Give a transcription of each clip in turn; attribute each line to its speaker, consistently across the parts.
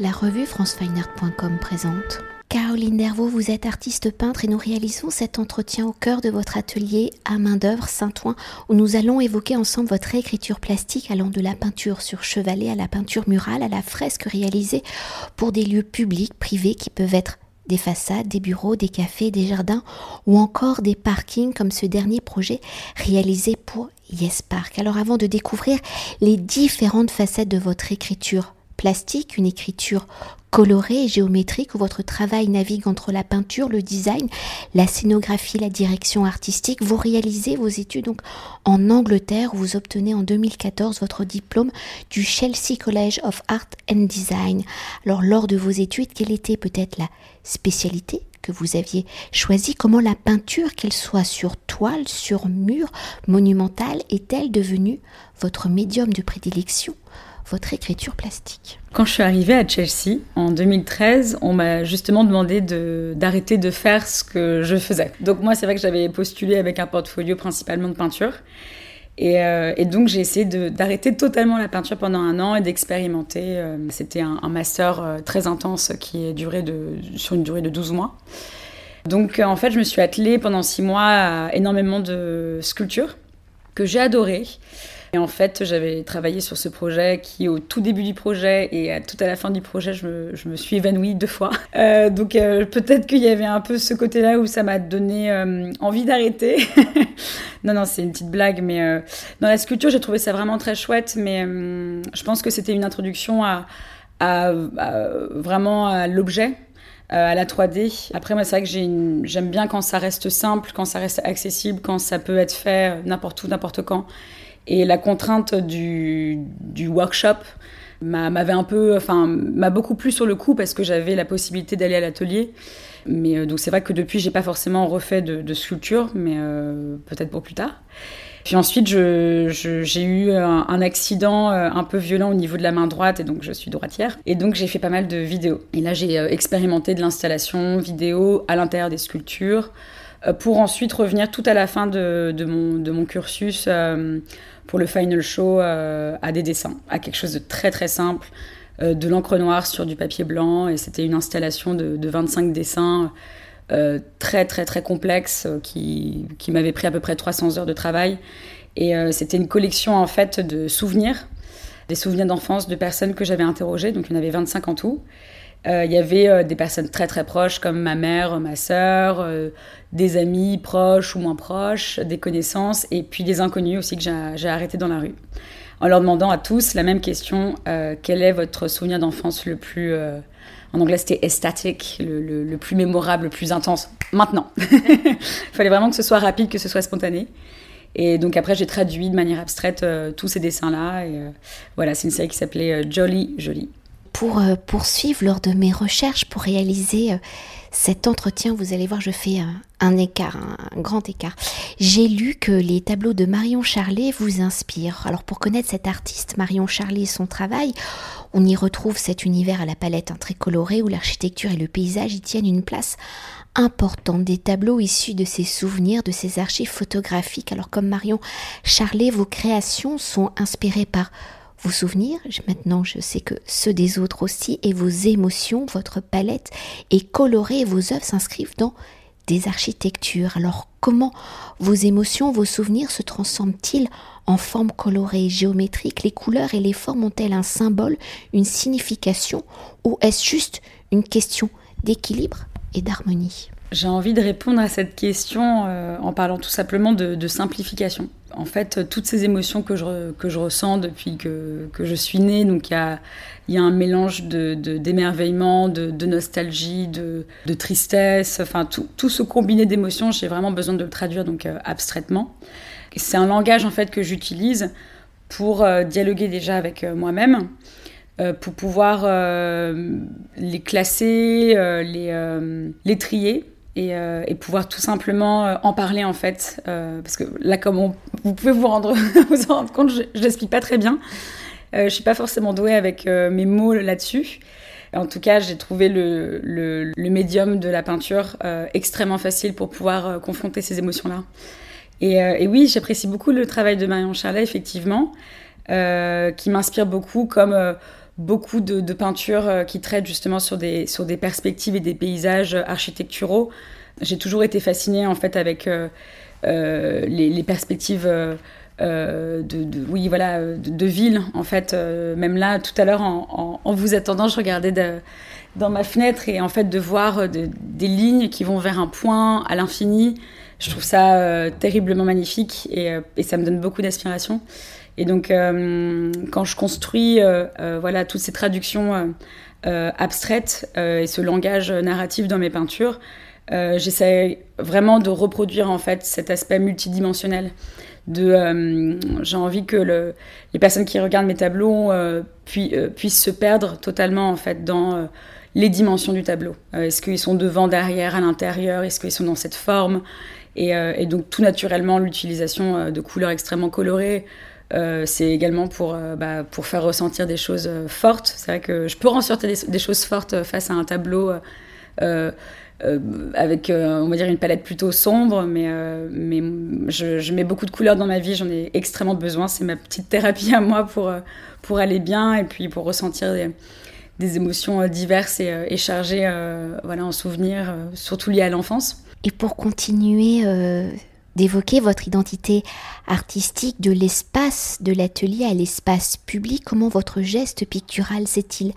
Speaker 1: La revue francefineart.com présente. Caroline Dervaux, vous êtes artiste peintre et nous réalisons cet entretien au cœur de votre atelier à main d'œuvre Saint-Ouen où nous allons évoquer ensemble votre écriture plastique allant de la peinture sur chevalet à la peinture murale à la fresque réalisée pour des lieux publics, privés qui peuvent être des façades, des bureaux, des cafés, des jardins ou encore des parkings comme ce dernier projet réalisé pour Yes Park. Alors avant de découvrir les différentes facettes de votre écriture plastique, une écriture colorée et géométrique où votre travail navigue entre la peinture, le design, la scénographie, la direction artistique. Vous réalisez vos études donc en Angleterre où vous obtenez en 2014 votre diplôme du Chelsea College of Art and Design. Alors lors de vos études, quelle était peut-être la spécialité que vous aviez choisie? Comment la peinture, qu'elle soit sur toile, sur mur, monumentale, est-elle devenue votre médium de prédilection? Votre écriture plastique
Speaker 2: Quand je suis arrivée à Chelsea en 2013, on m'a justement demandé d'arrêter de, faire ce que je faisais. Donc moi, c'est vrai que j'avais postulé avec un portfolio principalement de peinture. Et, euh, donc j'ai essayé d'arrêter totalement la peinture pendant un an et d'expérimenter. Euh, c'était un, master euh, très intense qui est duré de, sur une durée de 12 mois. Donc en fait, je me suis attelée pendant six mois à énormément de sculptures que j'ai adorées. Et en fait, j'avais travaillé sur ce projet qui, au tout début du projet et tout à la fin du projet, je me, suis évanouie deux fois. Euh, donc euh, peut-être qu'il y avait un peu ce côté-là où ça m'a donné euh, envie d'arrêter. non, non, c'est une petite blague, mais dans la sculpture, j'ai trouvé ça vraiment très chouette, mais je pense que c'était une introduction à, à, vraiment à l'objet. à la 3D. Après, moi, c'est vrai que j'aime bien quand ça reste simple, quand ça reste accessible, quand ça peut être fait n'importe où, n'importe quand. Et la contrainte du, du workshop m'avait un peu, enfin, m'a beaucoup plu sur le coup parce que j'avais la possibilité d'aller à l'atelier. Mais euh, donc c'est vrai que depuis j'ai pas forcément refait de, sculpture, mais euh, peut-être pour plus tard. Puis ensuite j'ai eu un, accident euh, un peu violent au niveau de la main droite et donc je suis droitière. Et donc j'ai fait pas mal de vidéos. Et là j'ai expérimenté de l'installation vidéo à l'intérieur des sculptures pour ensuite revenir tout à la fin de, mon, cursus pour le final show euh, à des dessins, à quelque chose de très très simple, euh, de l'encre noire sur du papier blanc, et c'était une installation de, 25 dessins euh, très très très complexe qui, qui m'avait pris à peu près 300 heures de travail. Et c'était une collection en fait de souvenirs, des souvenirs d'enfance de personnes que j'avais interrogées, donc il y en avait 25 en tout. Euh, il y avait euh, des personnes très très proches comme ma mère, ma sœur, euh, des amis proches ou moins proches, des connaissances et puis des inconnus aussi que j'ai arrêté dans la rue. En leur demandant à tous la même question quel est votre souvenir d'enfance le plus. en anglais, c'était estatic, le, le, plus mémorable, le plus intense. Maintenant. Il fallait vraiment que ce soit rapide, que ce soit spontané. Et donc après, j'ai traduit de manière abstraite tous ces dessins-là. Et voilà, c'est une série qui s'appelait Jolly Jolly
Speaker 1: pour euh, poursuivre lors de mes recherches, pour réaliser euh, cet entretien, vous allez voir, je fais un, écart, un, grand écart. J'ai lu que les tableaux de Marion Charlet vous inspirent. Alors pour connaître cet artiste, Marion Charlet et son travail, on y retrouve cet univers à la palette très coloré où l'architecture et le paysage y tiennent une place importante. Des tableaux issus de ses souvenirs, de ses archives photographiques. Alors comme Marion Charlet, vos créations sont inspirées par vos souvenirs, maintenant je sais que ceux des autres aussi, et vos émotions, votre palette est colorée vos œuvres s'inscrivent dans des architectures. Alors comment vos émotions, vos souvenirs se transforment-ils en formes colorées, géométriques? Les couleurs et les formes ont-elles un symbole, une signification, ou est-ce juste une question d'équilibre et d'harmonie?
Speaker 2: J'ai envie de répondre à cette question euh, en parlant tout simplement de, simplification. En fait, toutes ces émotions que je, que je ressens depuis que, que je suis née, donc il y a, y a, un mélange d'émerveillement, de, de, nostalgie, de, de, tristesse, enfin tout, tout ce combiné d'émotions, j'ai vraiment besoin de le traduire donc euh, abstraitement. C'est un langage en fait que j'utilise pour euh, dialoguer déjà avec moi-même, pour pouvoir les classer, les, les trier euh, et, pouvoir tout simplement euh, en parler en fait. Euh, parce que là, comme vous pouvez vous rendre, vous en rendre compte, je n'explique pas très bien. je ne suis pas forcément douée avec mes mots là-dessus. En tout cas, j'ai trouvé le, médium de la peinture extrêmement facile pour pouvoir confronter ces émotions-là. Et, et, oui, j'apprécie beaucoup le travail de Marion Charlet, effectivement, qui m'inspire beaucoup comme beaucoup de, peintures qui traitent justement sur des, sur des perspectives et des paysages architecturaux. J'ai toujours été fascinée en fait avec les, perspectives de, oui voilà de, en fait même là tout à l'heure en, vous attendant je regardais dans ma fenêtre et en fait de voir des lignes qui vont vers un point à l'infini je trouve ça euh, terriblement magnifique euh, et, ça me donne beaucoup d'inspiration. Et donc, euh, quand je construis voilà, toutes ces traductions abstraites et ce langage narratif dans mes peintures, j'essaie vraiment de reproduire en fait cet aspect multidimensionnel. J'ai envie que le, les personnes qui regardent mes tableaux puissent se perdre totalement en fait dans les dimensions du tableau. Est-ce qu'ils sont devant, derrière, à l'intérieur? Est-ce qu'ils sont dans cette forme? Euh, et, donc tout naturellement, l'utilisation euh, de couleurs extrêmement colorées, euh, c'est également pour, bah, pour faire ressentir des choses fortes. C'est vrai que je peux ressentir des, choses fortes face à un tableau avec, on va dire, une palette plutôt sombre, mais, mais je, mets beaucoup de couleurs dans ma vie, j'en ai extrêmement besoin. C'est ma petite thérapie à moi pour, pour aller bien et puis pour ressentir des, émotions diverses et, chargées voilà, en souvenirs, surtout liées à l'enfance.
Speaker 1: Et pour continuer euh, d'évoquer votre identité artistique de l'espace de l'atelier à l'espace public, comment votre geste pictural s'est-il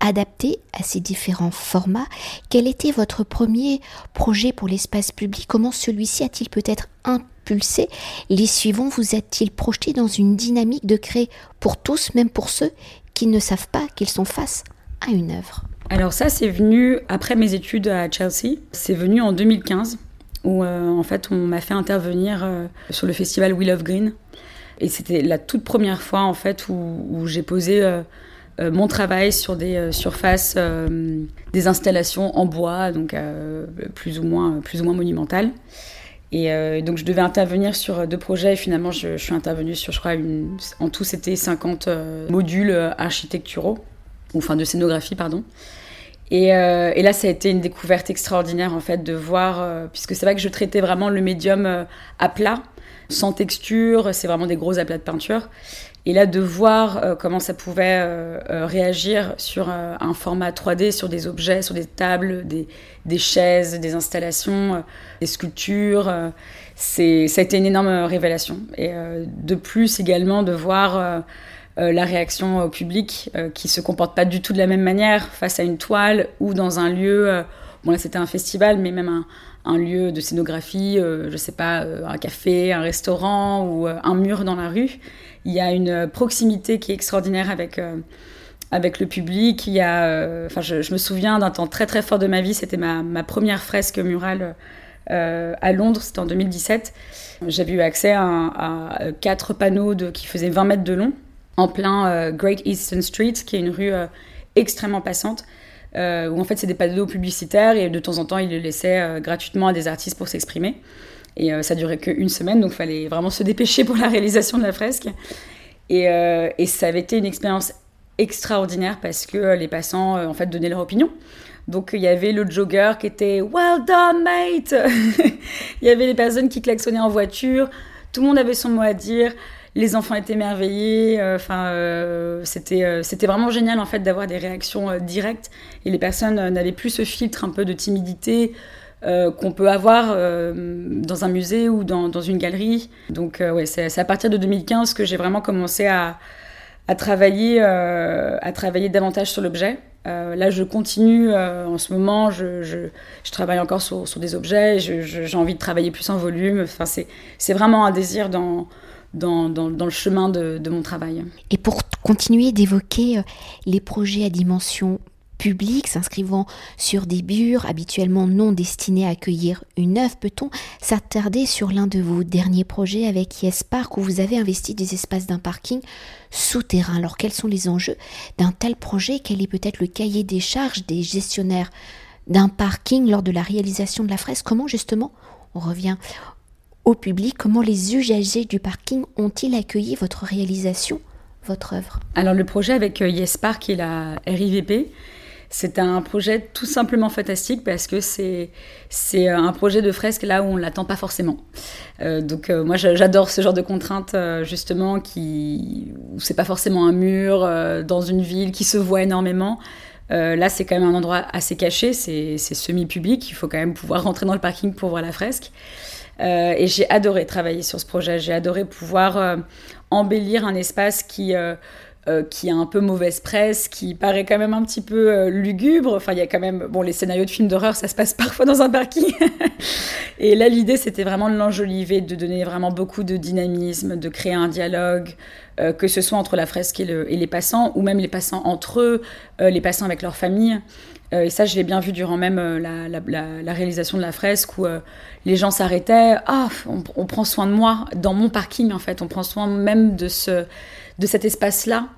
Speaker 1: adapté à ces différents formats? Quel était votre premier projet pour l'espace public? Comment celui-ci a-t-il peut-être impulsé? Les suivants vous a-t-il projeté dans une dynamique de créer pour tous, même pour ceux qui ne savent pas qu'ils sont face à une œuvre?
Speaker 2: Alors ça, c'est venu après mes études à Chelsea. C'est venu en 2015 où euh, en fait on m'a fait intervenir euh, sur le festival Wheel of Green. Et c'était la toute première fois en fait où, j'ai posé euh, mon travail sur des surfaces, des installations en bois, donc plus ou moins plus ou moins monumentales. Et donc je devais intervenir sur deux projets et finalement je, suis intervenue sur, je crois, en tout c'était 50 modules architecturaux, enfin de scénographie, pardon. Euh, et, là, ça a été une découverte extraordinaire, en fait, de voir, euh, puisque c'est vrai que je traitais vraiment le médium euh, à plat, sans texture, c'est vraiment des gros aplats de peinture. Et là, de voir comment ça pouvait réagir sur un format 3D, sur des objets, sur des tables, des, des chaises, des installations, des sculptures, c'est, ça a été une énorme révélation. Et de plus, également, de voir la réaction au public euh, qui se comporte pas du tout de la même manière face à une toile ou dans un lieu. Euh, bon là c'était un festival, mais même un, lieu de scénographie, je sais pas, un café, un restaurant ou un mur dans la rue. Il y a une proximité qui est extraordinaire avec avec le public. Il y a, je, me souviens d'un temps très très fort de ma vie. C'était ma, ma, première fresque murale à Londres. C'était en 2017. J'avais eu accès à, à, quatre panneaux de, qui faisaient 20 mètres de long en plein euh, Great Eastern Street, qui est une rue euh, extrêmement passante, euh, où en fait c'est des panneaux publicitaires et de temps en temps ils les laissaient gratuitement à des artistes pour s'exprimer. Et ça durait qu'une semaine, donc il fallait vraiment se dépêcher pour la réalisation de la fresque. Et, et ça avait été une expérience extraordinaire parce que les passants en fait donnaient leur opinion. Donc il y avait le jogger qui était Well done mate. il y avait les personnes qui klaxonnaient en voiture. Tout le monde avait son mot à dire les enfants étaient merveillés. Euh, enfin, euh, c'était euh, c'était vraiment génial en fait d'avoir des réactions directes et les personnes n'avaient plus ce filtre un peu de timidité. qu'on peut avoir dans un musée ou dans, dans une galerie. Donc ouais, c'est à partir de 2015 que j'ai vraiment commencé à, à travailler, à travailler davantage sur l'objet. là, je continue en ce moment, je, je, je travaille encore sur, sur des objets, j'ai envie de travailler plus en volume. Enfin, c'est vraiment un désir dans, dans, le chemin de, mon travail.
Speaker 1: Et pour continuer d'évoquer euh, les projets à dimension publique s'inscrivant sur des murs habituellement non destinés à accueillir une œuvre, peut-on s'attarder sur l'un de vos derniers projets avec Yes Park où vous avez investi des espaces d'un parking souterrain? Alors quels sont les enjeux d'un tel projet? Quel est peut-être le cahier des charges des gestionnaires d'un parking lors de la réalisation de la fresque? Comment justement on revient au public, comment les usagers du parking ont-ils accueilli votre réalisation, votre œuvre?
Speaker 2: Alors le projet avec euh, YesPark et la RIVP, C'était un projet tout simplement fantastique parce que c'est c'est un projet de fresque là où on l'attend pas forcément. donc moi j'adore ce genre de contraintes justement qui où c'est pas forcément un mur dans une ville qui se voit énormément. là, c'est quand même un endroit assez caché, c'est semi-public. Il faut quand même pouvoir rentrer dans le parking pour voir la fresque. Euh, et j'ai adoré travailler sur ce projet. J'ai adoré pouvoir euh, embellir un espace qui, euh, qui a un peu mauvaise presse, qui paraît quand même un petit peu lugubre. Enfin, il y a quand même. Bon, les scénarios de films d'horreur, ça se passe parfois dans un parking. et là, l'idée, c'était vraiment de l'enjoliver, de donner vraiment beaucoup de dynamisme, de créer un dialogue. que ce soit entre la fresque et, les passants, ou même les passants entre eux, les passants avec leur famille. Euh, et ça, je l'ai bien vu durant même euh, la, réalisation de la fresque où euh, les gens s'arrêtaient. Ah, on, prend soin de moi dans mon parking en fait. On prend soin même de, ce, de cet espace-là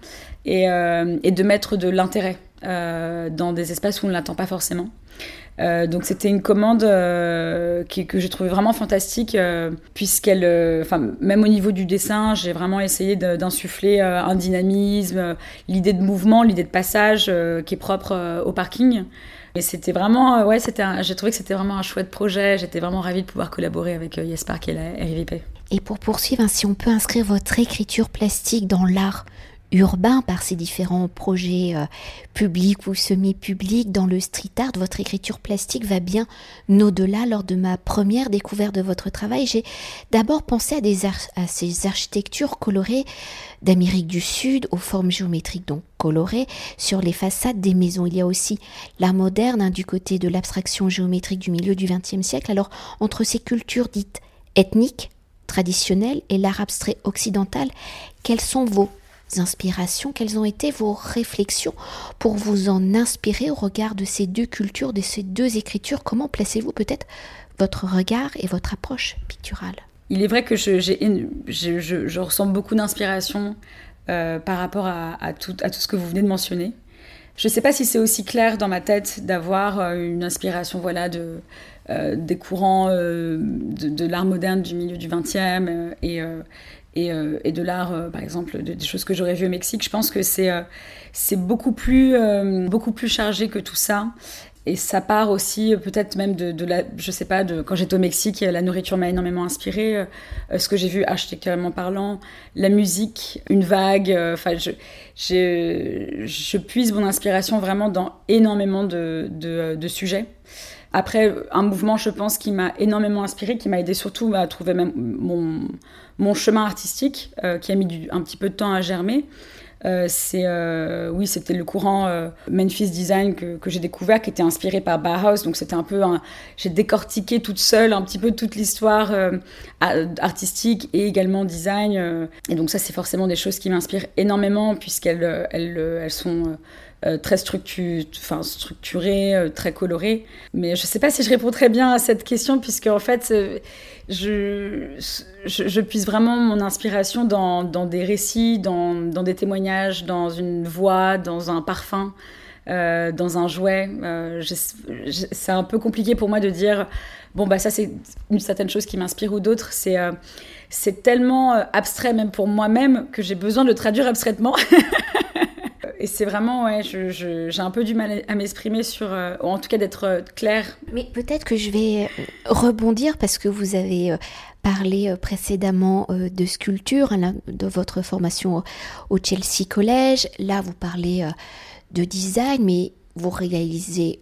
Speaker 2: et, et, de mettre de l'intérêt dans des espaces où on ne l'attend pas forcément. Euh, donc c'était une commande euh, que j'ai trouvé vraiment fantastique euh, puisqu'elle, enfin même au niveau du dessin, j'ai vraiment essayé d'insuffler un dynamisme, l'idée de mouvement, l'idée de passage qui est propre au parking. Et c'était vraiment, ouais, c'était, j'ai trouvé que c'était vraiment un chouette projet. J'étais vraiment ravie de pouvoir collaborer avec Yes Park et la RIVP.
Speaker 1: Et pour poursuivre, si on peut inscrire votre écriture plastique dans l'art urbain par ces différents projets euh, publics ou semi-publics dans le street art, votre écriture plastique va bien au-delà. Lors de ma première découverte de votre travail, j'ai d'abord pensé à ces architectures colorées d'Amérique du Sud aux formes géométriques donc colorées sur les façades des maisons. Il y a aussi l'art moderne hein, du côté de l'abstraction géométrique du milieu du XXe siècle. Alors entre ces cultures dites ethniques, traditionnelles et l'art abstrait occidental, quels sont vos inspirations, quelles ont été vos réflexions pour vous en inspirer au regard de ces deux cultures, de ces deux écritures? Comment placez-vous peut-être votre regard et votre approche picturale?
Speaker 2: Il est vrai que je, ressens beaucoup d'inspiration euh, par rapport à, tout, ce que vous venez de mentionner. Je ne sais pas si c'est aussi clair dans ma tête d'avoir euh, une inspiration voilà, de, euh, des courants de, de l'art moderne du milieu du XXe et, euh, et, de l'art, euh, par exemple, des choses que j'aurais vues au Mexique. Je pense que c'est euh, c'est beaucoup plus beaucoup plus chargé que tout ça. Et ça part aussi peut-être même de, de, la, je sais pas, de quand j'étais au Mexique, la nourriture m'a énormément inspiré. ce que j'ai vu architecturalement parlant, la musique, une vague. Enfin, je, je, je, puise mon inspiration vraiment dans énormément de, de sujets. Après, un mouvement, je pense, qui m'a énormément inspiré, qui m'a aidé surtout à trouver même mon, mon chemin artistique, euh, qui a mis un petit peu de temps à germer, euh, c'est euh, oui, c'était le courant Memphis Design que, j'ai découvert, qui était inspiré par Bauhaus. Donc c'était un peu, j'ai décortiqué toute seule un petit peu toute l'histoire artistique et également design. et donc ça, c'est forcément des choses qui m'inspirent énormément puisqu'elles elles, elles sont euh, très structuré, enfin, structuré, euh, très coloré. Mais je ne sais pas si je réponds très bien à cette question, puisque en fait, euh, je, je, puise vraiment mon inspiration dans, des récits, dans, dans, des témoignages, dans une voix, dans un parfum. dans un jouet. c'est un peu compliqué pour moi de dire, bon, bah ça c'est une certaine chose qui m'inspire ou d'autres. C'est c'est tellement abstrait même pour moi-même que j'ai besoin de le traduire abstraitement. Et c'est vraiment, ouais, j'ai un peu du mal à m'exprimer sur, euh, en tout cas d'être euh, claire.
Speaker 1: Mais peut-être que je vais euh, rebondir parce que vous avez parlé précédemment de sculpture, hein, de votre formation au Chelsea College. Là, vous parlez de design, mais vous réalisez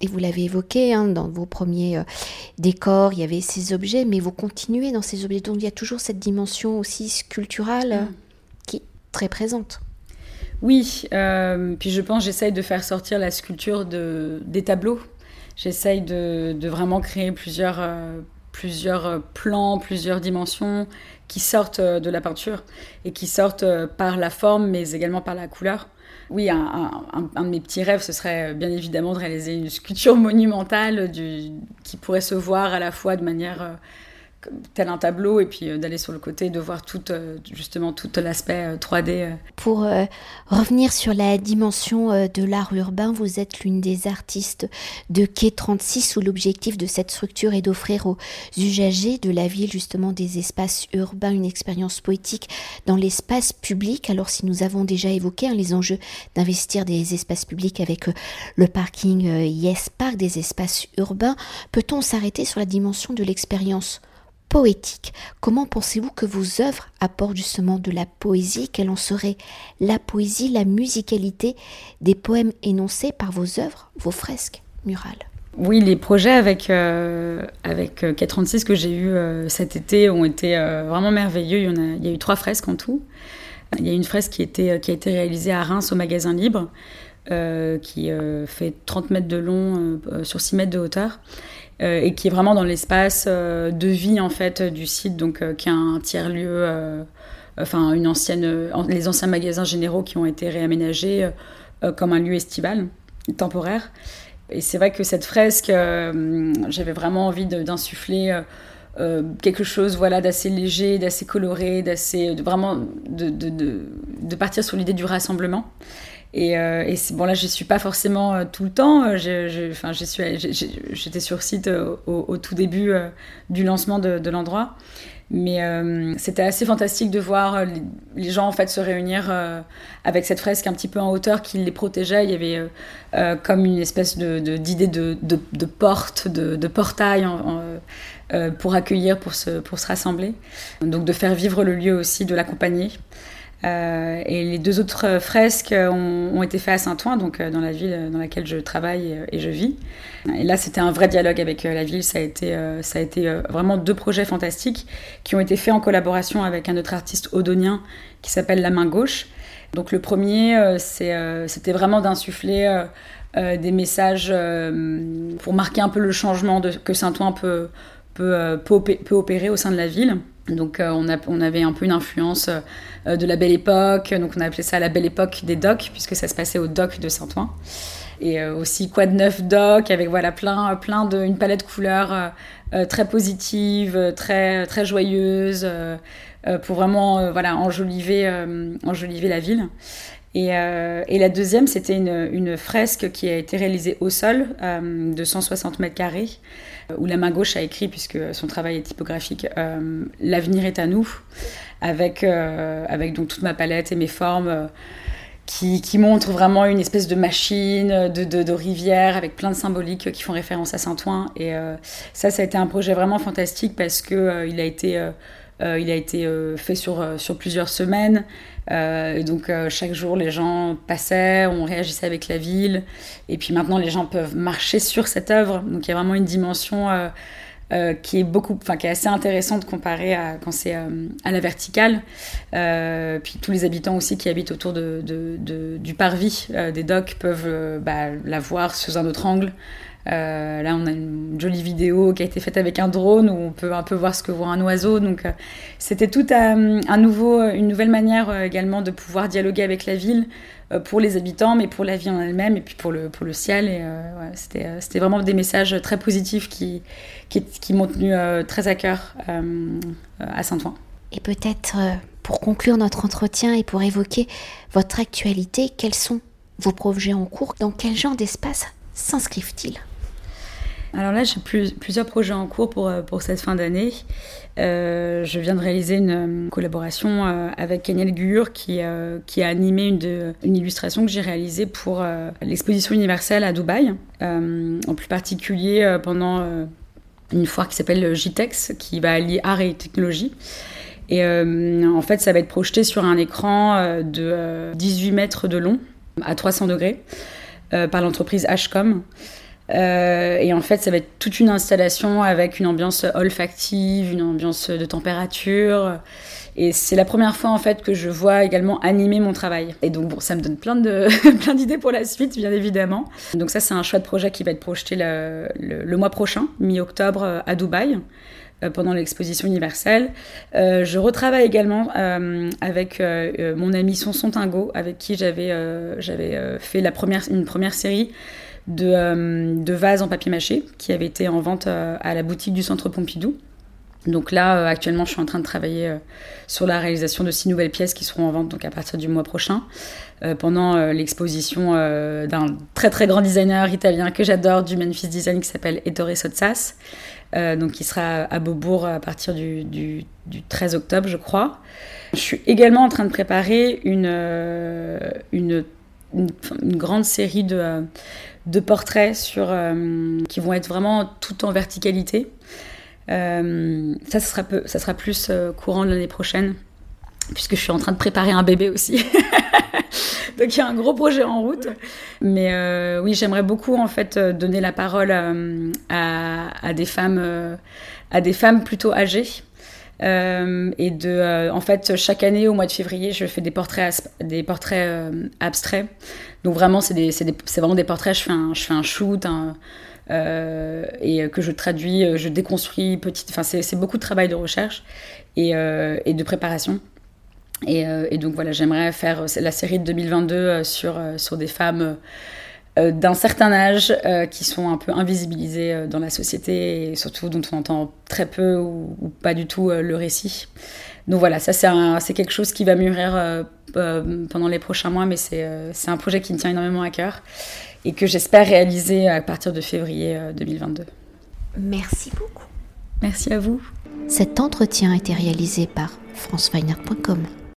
Speaker 1: et vous l'avez évoqué hein, dans vos premiers décors, il y avait ces objets, mais vous continuez dans ces objets. Donc il y a toujours cette dimension aussi sculpturale mm. qui est très présente.
Speaker 2: Oui, euh, puis je pense j'essaye de faire sortir la sculpture de, des tableaux. J'essaye de, vraiment créer plusieurs, euh, plusieurs plans, plusieurs dimensions qui sortent euh, de la peinture et qui sortent par la forme, mais également par la couleur. Oui, un, de mes petits rêves, ce serait bien évidemment de réaliser une sculpture monumentale qui pourrait se voir à la fois de manière tel un tableau et puis d'aller sur le côté de voir tout justement tout l'aspect 3D.
Speaker 1: Pour revenir sur la dimension de l'art urbain, vous êtes l'une des artistes de Quai 36 où l'objectif de cette structure est d'offrir aux usagers de la ville justement des espaces urbains, une expérience poétique dans l'espace public. Alors si nous avons déjà évoqué hein, les enjeux d'investir des espaces publics avec le parking Yes Park, des espaces urbains, peut-on s'arrêter sur la dimension de l'expérience poétique. Comment pensez-vous que vos œuvres apportent justement de la poésie? Quelle en serait la poésie, la musicalité des poèmes énoncés par vos œuvres, vos fresques murales?
Speaker 2: Oui, les projets avec, euh, avec K36 que j'ai eu euh, cet été ont été euh, vraiment merveilleux. Il y, y, a, eu trois fresques en tout. Il y a une fresque qui, était, qui a été réalisée à Reims au magasin Libre, qui fait 30 mètres de long sur 6 mètres de hauteur. Euh, et qui est vraiment dans l'espace euh, de vie en fait du site, donc euh, qui est un tiers lieu, enfin une ancienne, les anciens magasins généraux qui ont été réaménagés comme un lieu estival, temporaire. Et c'est vrai que cette fresque, j'avais vraiment envie d'insuffler quelque chose voilà d'assez léger, d'assez coloré, d'assez vraiment de, de, de, partir sur l'idée du rassemblement. Et, euh, bon, là, je suis pas forcément euh, tout le temps. Euh, j'étais sur site au, tout début du lancement de, l'endroit. Mais c'était assez fantastique de voir les, gens en fait se réunir avec cette fresque un petit peu en hauteur qui les protégeait. Il y avait comme une espèce d'idée de, de, de, porte, de, portail pour accueillir, pour se, pour se rassembler. Donc de faire vivre le lieu aussi, de l'accompagner. Euh, et les deux autres fresques ont, été faites à Saint-Ouen, donc euh, dans la ville dans laquelle je travaille et, je vis. Et là, c'était un vrai dialogue avec euh, la ville. Ça a été, ça a été vraiment deux projets fantastiques qui ont été faits en collaboration avec un autre artiste odonien qui s'appelle La Main Gauche. Donc le premier, c'était vraiment d'insuffler des messages pour marquer un peu le changement que Saint-Ouen peut, peut, peut, opérer au sein de la ville. Donc on, a, on, avait un peu une influence euh, de la belle époque. Donc on a appelé ça la belle époque des docks, puisque ça se passait au dock de Saint-Ouen. Et euh, aussi quoi de neuf dock, avec voilà plein, plein de, palette de couleurs euh, très positive, très, très joyeuse, pour vraiment voilà, enjoliver, enjoliver la ville. Et, et, la deuxième, c'était une, fresque qui a été réalisée au sol de 160 mètres carrés, où la main gauche a écrit, puisque son travail est typographique, L'avenir est à nous avec, euh, donc toute ma palette et mes formes. Euh, qui, qui, montrent vraiment une espèce de machine, de, de, rivière, avec plein de symboliques qui font référence à Saint-Ouen. Et euh, ça, ça a été un projet vraiment fantastique parce que il a été, il a été fait sur, sur plusieurs semaines. donc chaque jour, les gens passaient, on réagissait avec la ville. Et puis maintenant, les gens peuvent marcher sur cette œuvre. Donc il y a vraiment une dimension euh, qui est beaucoup, qui est assez intéressante comparée à quand c'est euh, à la verticale. Euh, puis tous les habitants aussi qui habitent autour de, du parvis des docks peuvent bah, la voir sous un autre angle. Là, on a une jolie vidéo qui a été faite avec un drone où on peut un peu voir ce que voit un oiseau. Donc, c'était tout un nouveau, une nouvelle manière également de pouvoir dialoguer avec la ville euh, pour les habitants, mais pour la vie en elle-même et puis pour le, ciel. Et euh, euh, c'était vraiment des messages très positifs qui, qui, qui m'ont tenu très à cœur à Saint-Ouen.
Speaker 1: Et peut-être pour conclure notre entretien et pour évoquer votre actualité, quels sont vos projets en cours? Dans quel genre d'espace s'inscrivent-ils?
Speaker 2: Alors là, j'ai plusieurs projets en cours pour, pour cette fin d'année. Euh, je viens de réaliser une collaboration euh, avec Kaniel Gur qui, euh, a animé une, une illustration que j'ai réalisée pour l'exposition universelle à Dubaï, en plus particulier pendant une foire qui s'appelle JTEX, qui va allier art et technologie. Et en fait, ça va être projeté sur un écran de 18 mètres de long à 300 degrés par l'entreprise Hcom. Euh, et en fait, ça va être toute une installation avec une ambiance olfactive, une ambiance de température. Et c'est la première fois en fait que je vois également animer mon travail. Et donc bon, ça me donne plein de plein d'idées pour la suite, bien évidemment. Donc ça, c'est un chouette projet qui va être projeté le, mois prochain, mi-octobre, à Dubaï euh, pendant l'exposition universelle. Euh, je retravaille également euh, avec euh, mon ami Sonson Tingo, avec qui j'avais j'avais fait la première, une première série de, euh, de vases en papier mâché qui avaient été en vente euh, à la boutique du centre Pompidou. Donc là, actuellement, je suis en train de travailler sur la réalisation de six nouvelles pièces qui seront en vente donc à partir du mois prochain, pendant l'exposition d'un très très grand designer italien que j'adore du Memphis Design qui s'appelle Ettore Sotsas, donc qui sera à Beaubourg à partir du, du 13 octobre, je crois. Je suis également en train de préparer une, une une, grande série de, euh, de portraits sur, euh, qui vont être vraiment tout en verticalité. Euh, ça, ça sera, peu, ça sera plus courant l'année prochaine, puisque je suis en train de préparer un bébé aussi. Donc il y a un gros projet en route. Mais oui, j'aimerais beaucoup en fait donner la parole à, à, des femmes, à des femmes plutôt âgées. Et de, en fait, chaque année au mois de février, je fais des portraits, des portraits abstraits donc vraiment, c'est vraiment des portraits. Je fais un, je fais un shoot euh, et que je traduis, je déconstruis petit. Enfin, c'est beaucoup de travail de recherche et, euh, de préparation. Et, euh, et donc voilà, j'aimerais faire la série de 2022 sur, sur des femmes d'un certain âge qui sont un peu invisibilisées dans la société et surtout dont on entend très peu ou, ou pas du tout le récit. Donc voilà, ça c'est quelque chose qui va mûrir euh, euh, pendant les prochains mois, mais euh, c'est un projet qui me tient énormément à cœur et que j'espère réaliser à partir de février 2022.
Speaker 1: Merci beaucoup.
Speaker 2: Merci à vous.
Speaker 1: Cet entretien a été réalisé par franceweiner.com.